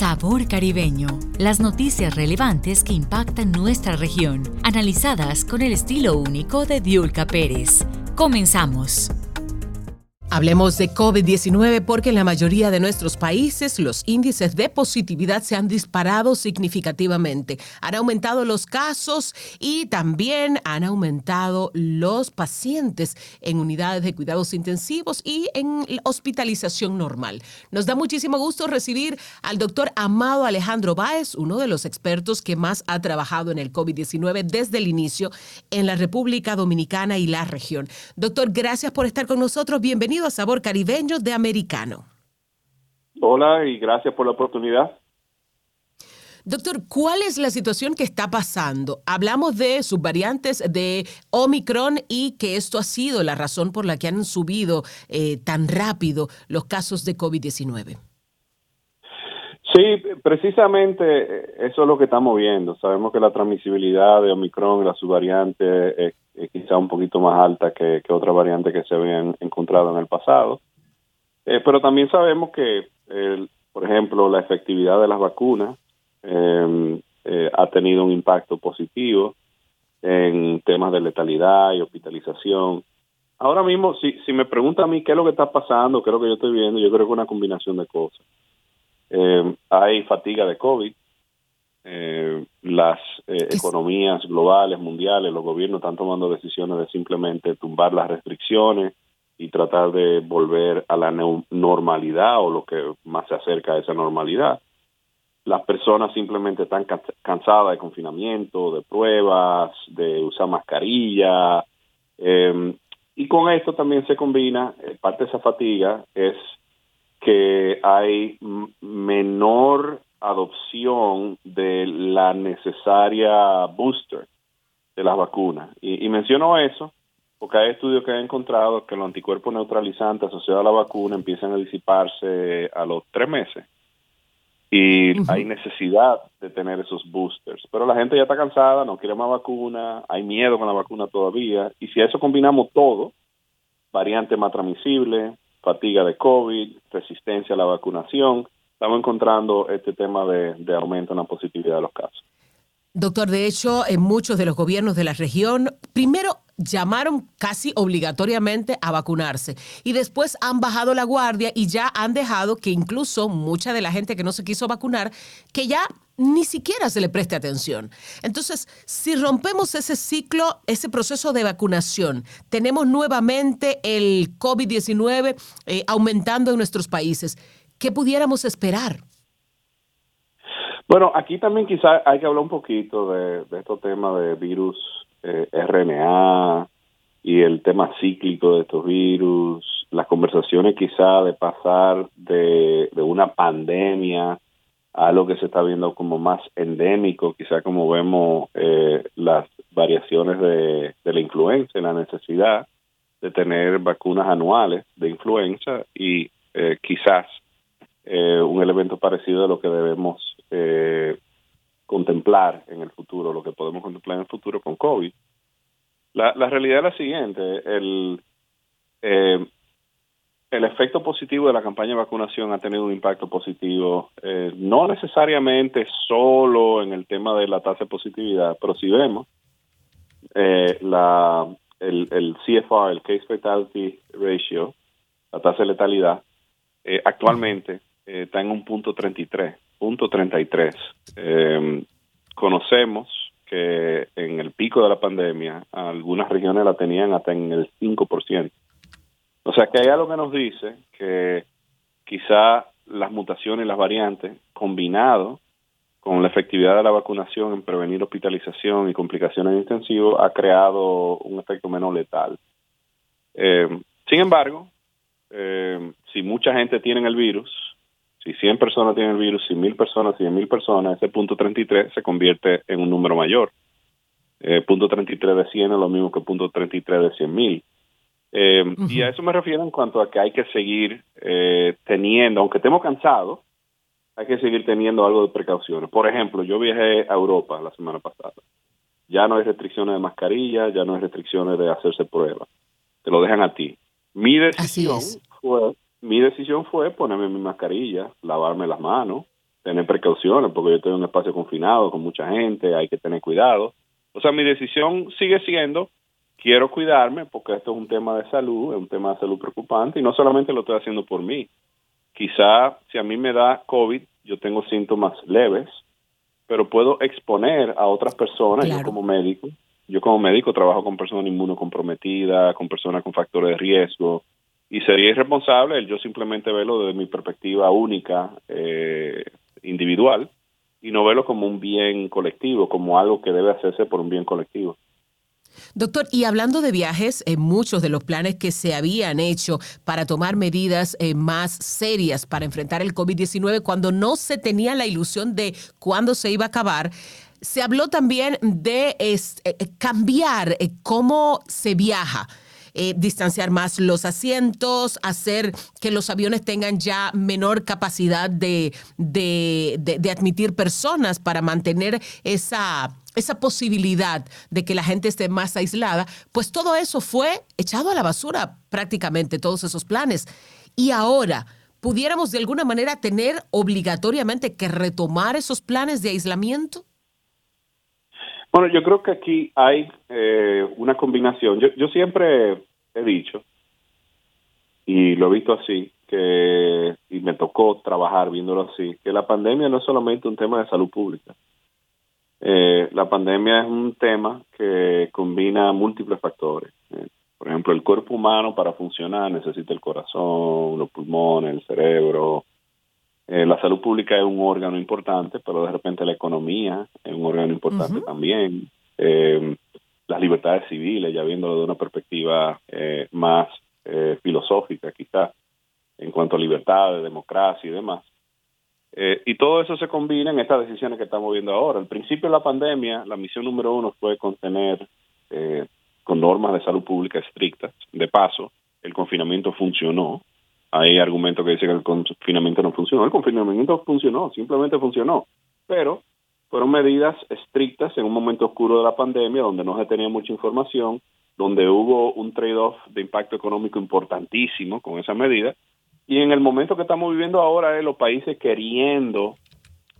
Sabor Caribeño. Las noticias relevantes que impactan nuestra región, analizadas con el estilo único de Diulca Pérez. Comenzamos. Hablemos de COVID-19 porque en la mayoría de nuestros países los índices de positividad se han disparado significativamente. Han aumentado los casos y también han aumentado los pacientes en unidades de cuidados intensivos y en hospitalización normal. Nos da muchísimo gusto recibir al doctor Amado Alejandro Báez, uno de los expertos que más ha trabajado en el COVID-19 desde el inicio en la República Dominicana y la región. Doctor, gracias por estar con nosotros. Bienvenido a Sabor Caribeño de Americano. Hola y gracias por la oportunidad. Doctor, ¿cuál es la situación que está pasando? Hablamos de subvariantes de Omicron y que esto ha sido la razón por la que han subido eh, tan rápido los casos de COVID-19. Sí, precisamente eh, eso es lo que estamos viendo. Sabemos que la transmisibilidad de Omicron, la subvariante, es, quizá un poquito más alta que, otras variantes que se habían encontrado en el pasado. Eh, pero también sabemos que, por ejemplo, la efectividad de las vacunas em, eh, ha tenido un impacto positivo en temas de letalidad y hospitalización. Ahora mismo, si, si me pregunta a mí qué es lo que está pasando, qué es lo que yo estoy viendo, yo creo que es una combinación de cosas. Eh, hay fatiga de COVID, eh, las eh, economías globales, mundiales, los gobiernos están tomando decisiones de simplemente tumbar las restricciones y tratar de volver a la normalidad o lo que más se acerca a esa normalidad. Las personas simplemente están cansadas de confinamiento, de pruebas, de usar mascarilla. y con esto también se combina, parte de esa fatiga es que hay menor adopción de la necesaria booster de las vacunas. Y, menciono eso porque hay estudios que han encontrado que los anticuerpos neutralizantes asociados a la vacuna empiezan a disiparse a los tres meses. Y hay necesidad de tener esos boosters. Pero la gente ya está cansada, no quiere más vacuna, hay miedo con la vacuna todavía. Y si a eso combinamos todo, variante más transmisible, fatiga de COVID, resistencia a la vacunación, estamos encontrando este tema de, aumento en la positividad de los casos. Doctor, de hecho, en muchos de los gobiernos de la región, primero llamaron casi obligatoriamente a vacunarse y después han bajado la guardia y ya han dejado que incluso mucha de la gente que no se quiso vacunar, que ya ni siquiera se le preste atención. Entonces, si rompemos ese ciclo, ese proceso de vacunación, tenemos nuevamente el COVID-19 eh, aumentando en nuestros países, ¿qué pudiéramos esperar? Bueno, aquí también quizá hay que hablar un poquito de, de estos temas de virus eh, RNA y el tema cíclico de estos virus, las conversaciones quizá de pasar de una pandemia a lo que se está viendo como más endémico, quizá como vemos eh, las variaciones de, la influenza, la necesidad de tener vacunas anuales de influenza y eh, quizás eh, un elemento parecido a lo que debemos eh, contemplar en el futuro, lo que podemos contemplar en el futuro con COVID. La, la realidad es la siguiente, el, eh, el efecto positivo de la campaña de vacunación ha tenido un impacto positivo, eh, no necesariamente solo en el tema de la tasa de positividad, pero si vemos eh, la, el, el CFR, el Case Fatality Ratio, la tasa de letalidad, eh, actualmente está en un punto 33 punto 33. Eh, conocemos que en el pico de la pandemia algunas regiones la tenían hasta en el 5%. O sea que hay algo que nos dice que quizá las mutaciones las variantes combinado con la efectividad de la vacunación en prevenir hospitalización y complicaciones intensivas ha creado un efecto menos letal. Eh, sin embargo, eh, si mucha gente tiene el virus, si 100 personas tienen el virus, si 1000 personas, 100.000 personas, ese punto 33 se convierte en un número mayor. Eh, punto 33 de 100 es lo mismo que punto 33 de 100.000. Eh, Y a eso me refiero en cuanto a que hay que seguir eh, teniendo, aunque estemos cansados, hay que seguir teniendo algo de precauciones. Por ejemplo, yo viajé a Europa la semana pasada. Ya no hay restricciones de mascarilla, ya no hay restricciones de hacerse pruebas. Te lo dejan a ti. Mi decisión fue mi decisión fue ponerme mi mascarilla, lavarme las manos, tener precauciones, porque yo estoy en un espacio confinado con mucha gente, hay que tener cuidado. O sea, mi decisión sigue siendo, quiero cuidarme, porque esto es un tema de salud, es un tema de salud preocupante, y no solamente lo estoy haciendo por mí. Quizá si a mí me da COVID, yo tengo síntomas leves, pero puedo exponer a otras personas, yo como médico. Yo como médico trabajo con personas inmunocomprometidas, con personas con factores de riesgo, y sería irresponsable el yo simplemente verlo desde mi perspectiva única, eh, individual, y no verlo como un bien colectivo, como algo que debe hacerse por un bien colectivo. Doctor, y hablando de viajes, en muchos de los planes que se habían hecho para tomar medidas eh, más serias para enfrentar el COVID-19, cuando no se tenía la ilusión de cuándo se iba a acabar, se habló también de eh, cambiar eh, cómo se viaja. distanciar más los asientos, hacer que los aviones tengan ya menor capacidad de, de admitir personas para mantener esa esa posibilidad de que la gente esté más aislada, pues todo eso fue echado a la basura prácticamente, todos esos planes. Y ahora, ¿pudiéramos de alguna manera tener obligatoriamente que retomar esos planes de aislamiento? Bueno, yo creo que aquí hay eh, una combinación. Yo, yo siempre he dicho, y lo he visto así, que, y me tocó trabajar viéndolo así, que la pandemia no es solamente un tema de salud pública eh, la pandemia es un tema que combina múltiples factores. Eh, por ejemplo, el cuerpo humano para funcionar necesita el corazón, los pulmones, el cerebro. Eh, la salud pública es un órgano importante, pero de repente la economía es un órgano importante también. las libertades civiles, ya viéndolo de una perspectiva más filosófica quizás, en cuanto a libertades, democracia y demás. Eh, y todo eso se combina en estas decisiones que estamos viendo ahora. Al principio de la pandemia, la misión número uno fue contener eh, con normas de salud pública estrictas. De paso, el confinamiento funcionó. Hay argumentos que dicen que el confinamiento no funcionó. El confinamiento funcionó, simplemente funcionó. Pero fueron medidas estrictas en un momento oscuro de la pandemia, donde no se tenía mucha información, donde hubo un trade-off de impacto económico importantísimo con esa medida y en el momento que estamos viviendo ahora es los países queriendo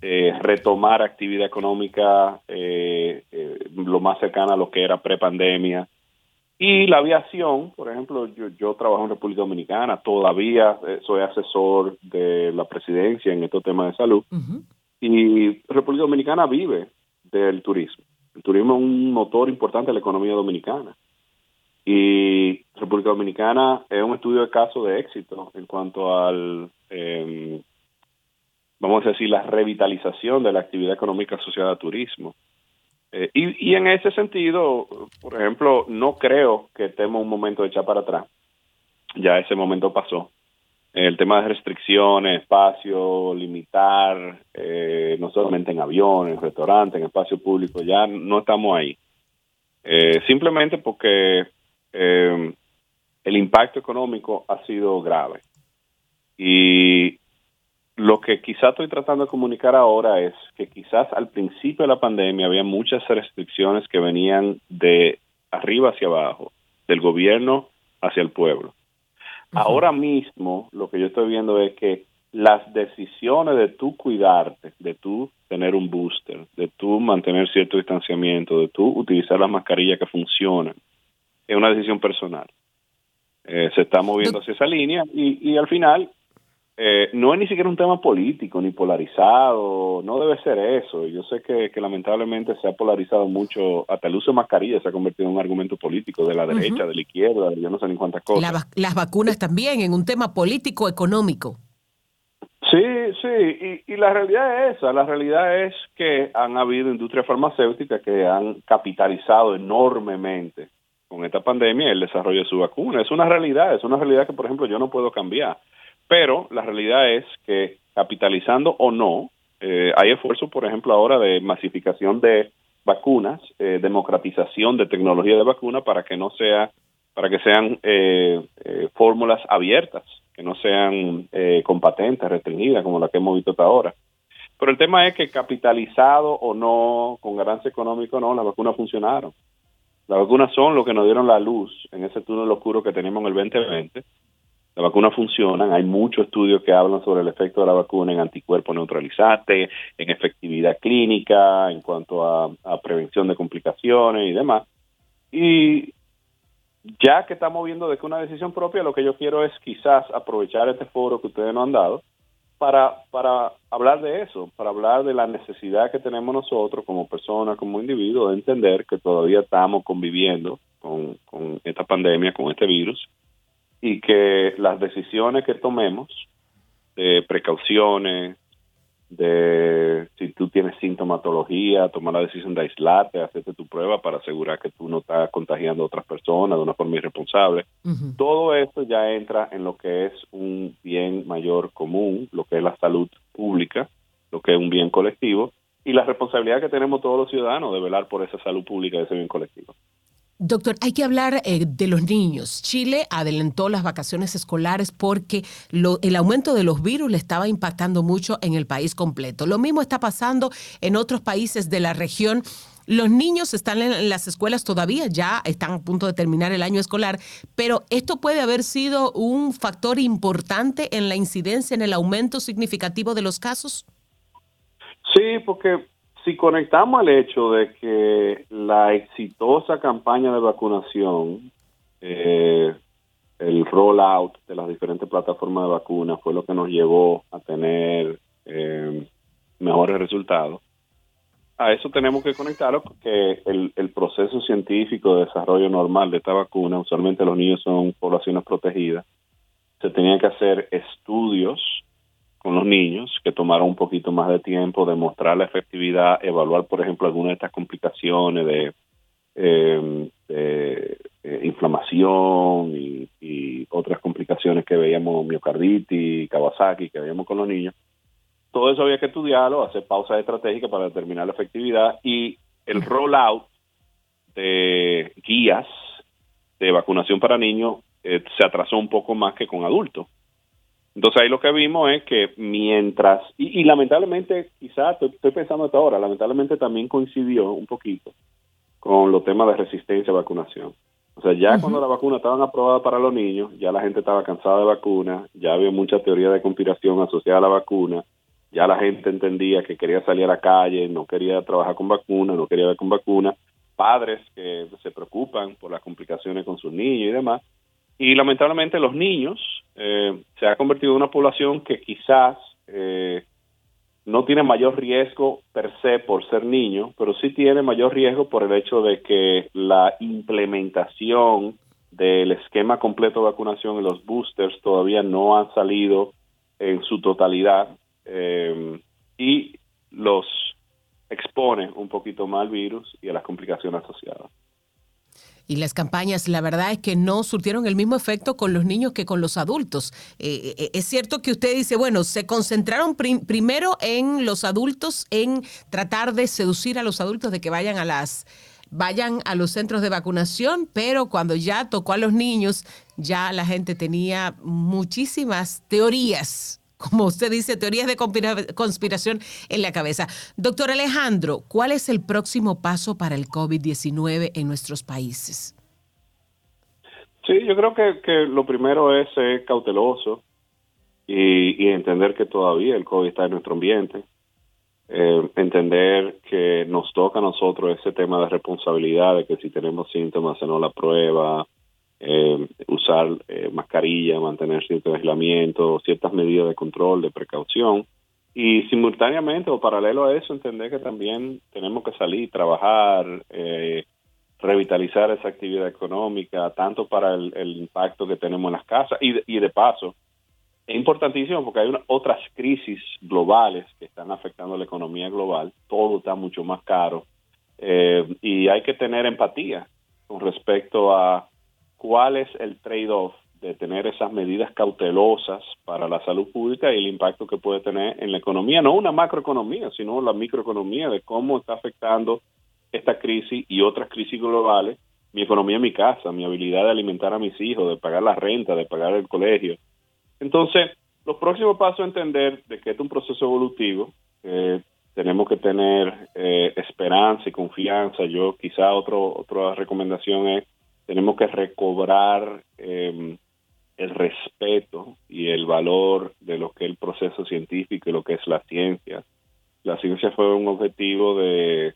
eh, retomar actividad económica eh, eh, lo más cercana a lo que era prepandemia. Y la aviación, por ejemplo, yo, yo trabajo en República Dominicana, todavía soy asesor de la presidencia en estos temas de salud. Y República Dominicana vive del turismo. El turismo es un motor importante de la economía dominicana. Y República Dominicana es un estudio de caso de éxito en cuanto al, em, vamos a decir, la revitalización de la actividad económica asociada a turismo. Eh, y, y, en ese sentido, por ejemplo, no creo que estemos un momento de echar para atrás. Ya ese momento pasó. El tema de restricciones, espacio, limitar, eh, no solamente en aviones, restaurantes, en espacio público, ya no estamos ahí. Eh, simplemente porque eh, el impacto económico ha sido grave. Y lo que quizás estoy tratando de comunicar ahora es que quizás al principio de la pandemia había muchas restricciones que venían de arriba hacia abajo, del gobierno hacia el pueblo. Ahora mismo lo que yo estoy viendo es que las decisiones de tú cuidarte, de tú tener un booster, de tú mantener cierto distanciamiento, de tú utilizar las mascarillas que funcionan, es una decisión personal. Eh, se está moviendo hacia esa línea y, y al final eh, no es ni siquiera un tema político ni polarizado, no debe ser eso. Yo sé que, lamentablemente se ha polarizado mucho, hasta el uso de mascarilla se ha convertido en un argumento político de la derecha, de la izquierda, yo no sé ni cuántas cosas. las vacunas también en un tema político económico. Sí, sí, y, y, la realidad es esa, la realidad es que han habido industrias farmacéuticas que han capitalizado enormemente con esta pandemia el desarrollo de su vacuna. Es una realidad, es una realidad que, por ejemplo, yo no puedo cambiar. Pero la realidad es que capitalizando o no, eh, hay esfuerzos, por ejemplo, ahora de masificación de vacunas, eh, democratización de tecnología de vacuna para que no sea, para que sean eh, fórmulas abiertas, que no sean con patentes restringidas como la que hemos visto hasta ahora. Pero el tema es que capitalizado o no, con ganancia económica o no, las vacunas funcionaron. Las vacunas son lo que nos dieron la luz en ese túnel oscuro que teníamos en el 2020. las vacunas funcionan, hay muchos estudios que hablan sobre el efecto de la vacuna en anticuerpos neutralizantes, en efectividad clínica, en cuanto a, a prevención de complicaciones y demás. Y ya que estamos viendo de que una decisión propia, lo que yo quiero es quizás aprovechar este foro que ustedes nos han dado para, para hablar de eso, para hablar de la necesidad que tenemos nosotros como personas, como individuos, de entender que todavía estamos conviviendo con, con esta pandemia, con este virus, y que las decisiones que tomemos de precauciones, de si tú tienes sintomatología, tomar la decisión de aislarte, hacerte tu prueba para asegurar que tú no estás contagiando a otras personas de una forma irresponsable. Todo esto ya entra en lo que es un bien mayor común, lo que es la salud pública, lo que es un bien colectivo y la responsabilidad que tenemos todos los ciudadanos de velar por esa salud pública, ese bien colectivo. Doctor, hay que hablar eh, de los niños. Chile adelantó las vacaciones escolares porque el aumento de los virus le estaba impactando mucho en el país completo. Lo mismo está pasando en otros países de la región. Los niños están en las escuelas todavía, ya están a punto de terminar el año escolar, pero esto puede haber sido un factor importante en la incidencia, en el aumento significativo de los casos. Sí, porque si conectamos al hecho de que la exitosa campaña de vacunación, eh, el rollout de las diferentes plataformas de vacunas fue lo que nos llevó a tener eh, mejores resultados. A eso tenemos que conectarlo porque el, el proceso científico de desarrollo normal de esta vacuna, usualmente los niños son poblaciones protegidas, se tenían que hacer estudios con los niños que tomaron un poquito más de tiempo, demostrar la efectividad, evaluar, por ejemplo, algunas de estas complicaciones de, em, eh, inflamación y, otras complicaciones que veíamos, miocarditis, Kawasaki, que veíamos con los niños. Todo eso había que estudiarlo, hacer pausas estratégicas para determinar la efectividad y el rollout de guías de vacunación para niños eh, se atrasó un poco más que con adultos. Entonces ahí lo que vimos es que mientras, y, lamentablemente, quizás estoy, pensando hasta ahora, lamentablemente también coincidió un poquito con los temas de resistencia a vacunación. O sea, ya cuando las vacunas estaban aprobadas para los niños, ya la gente estaba cansada de vacunas, ya había mucha teoría de conspiración asociada a la vacuna, ya la gente entendía que quería salir a la calle, no quería trabajar con vacunas, no quería ver con vacunas, padres que se preocupan por las complicaciones con sus niños y demás. Y lamentablemente los niños eh, se ha convertido en una población que quizás eh, no tiene mayor riesgo per se por ser niño, pero sí tiene mayor riesgo por el hecho de que la implementación del esquema completo de vacunación y los boosters todavía no han salido en su totalidad eh, y los expone un poquito más al virus y a las complicaciones asociadas. Y las campañas, la verdad es que no surtieron el mismo efecto con los niños que con los adultos. Eh, eh, es cierto que usted dice, bueno, se concentraron primero en los adultos, en tratar de seducir a los adultos de que vayan a las vayan a los centros de vacunación, pero cuando ya tocó a los niños, ya la gente tenía muchísimas teorías como usted dice, teorías de conspiración en la cabeza. Doctor Alejandro, ¿cuál es el próximo paso para el COVID-19 en nuestros países? Sí, yo creo que, lo primero es ser cauteloso y, entender que todavía el COVID está en nuestro ambiente. Eh, entender que nos toca a nosotros ese tema de responsabilidad, de que si tenemos síntomas, hacernos la prueba, eh, usar eh, mascarilla, mantener cierto aislamiento, ciertas medidas de control, de precaución. Y simultáneamente o paralelo a eso, entender que también tenemos que salir, trabajar, eh, revitalizar esa actividad económica, tanto para el, impacto que tenemos en las casas. Y de, paso, es importantísimo porque hay otras crisis globales que están afectando la economía global, todo está mucho más caro. Eh, y hay que tener empatía con respecto a cuál es el trade-off de tener esas medidas cautelosas para la salud pública y el impacto que puede tener en la economía, no una macroeconomía, sino la microeconomía, de cómo está afectando esta crisis y otras crisis globales, mi economía en mi casa, mi habilidad de alimentar a mis hijos, de pagar la renta, de pagar el colegio. Entonces, los próximos pasos es entender de que es un proceso evolutivo, tenemos que tener eh, esperanza y confianza. Yo quizá otro, otra recomendación es tenemos que recobrar em, el respeto y el valor de lo que es el proceso científico y lo que es la ciencia. La ciencia fue un objetivo de,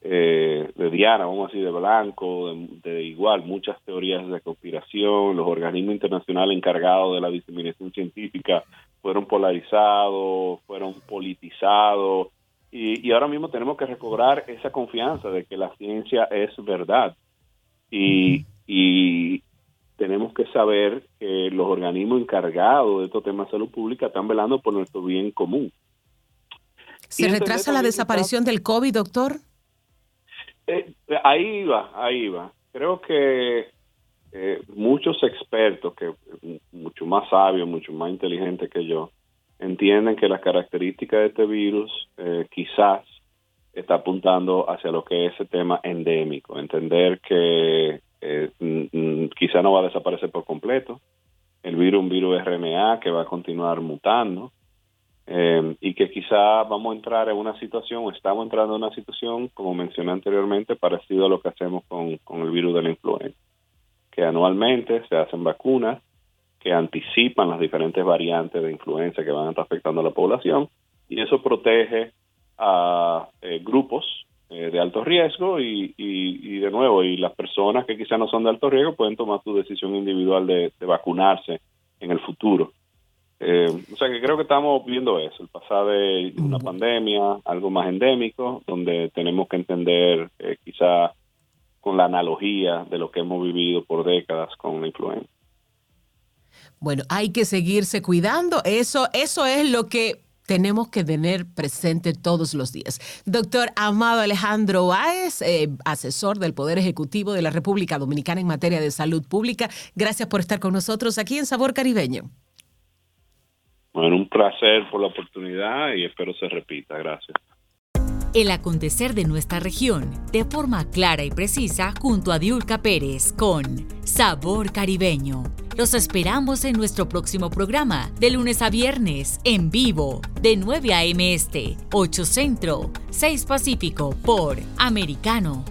eh, de Diana, vamos a decir, de Blanco, de, igual, muchas teorías de conspiración, los organismos internacionales encargados de la diseminación científica fueron polarizados, fueron politizados, y, y ahora mismo tenemos que recobrar esa confianza de que la ciencia es verdad. Y, y tenemos que saber que los organismos encargados de estos temas de salud pública están velando por nuestro bien común. ¿Se retrasa la desaparición del COVID, doctor? Eh, ahí va, ahí va. Creo que eh, muchos expertos, que mucho más sabios, mucho más inteligentes que yo, entienden que las características de este virus eh, quizás está apuntando hacia lo que es ese tema endémico, entender que eh, quizá no va a desaparecer por completo, el virus un virus RNA que va a continuar mutando eh, y que quizá vamos a entrar en una situación, estamos entrando en una situación, como mencioné anteriormente, parecido a lo que hacemos con, con el virus de la influenza, que anualmente se hacen vacunas que anticipan las diferentes variantes de influenza que van a estar afectando a la población y eso protege a eh, grupos eh, de alto riesgo y, y, de nuevo, y las personas que quizás no son de alto riesgo pueden tomar su decisión individual de, vacunarse en el futuro. Eh, o sea que creo que estamos viendo eso, el pasado de una pandemia, algo más endémico, donde tenemos que entender quizá con la analogía de lo que hemos vivido por décadas con la influenza. Bueno, hay que seguirse cuidando. Eso, eso es lo que tenemos que tener presente todos los días. Doctor Amado Alejandro Báez, eh, asesor del Poder Ejecutivo de la República Dominicana en materia de salud pública, gracias por estar con nosotros aquí en Sabor Caribeño. Bueno, un placer por la oportunidad y espero se repita. Gracias. El acontecer de nuestra región de forma clara y precisa junto a Diulca Pérez con Sabor Caribeño. Los esperamos en nuestro próximo programa de lunes a viernes en vivo de 9 a.m. Este, 8 Centro, 6 Pacífico por Americano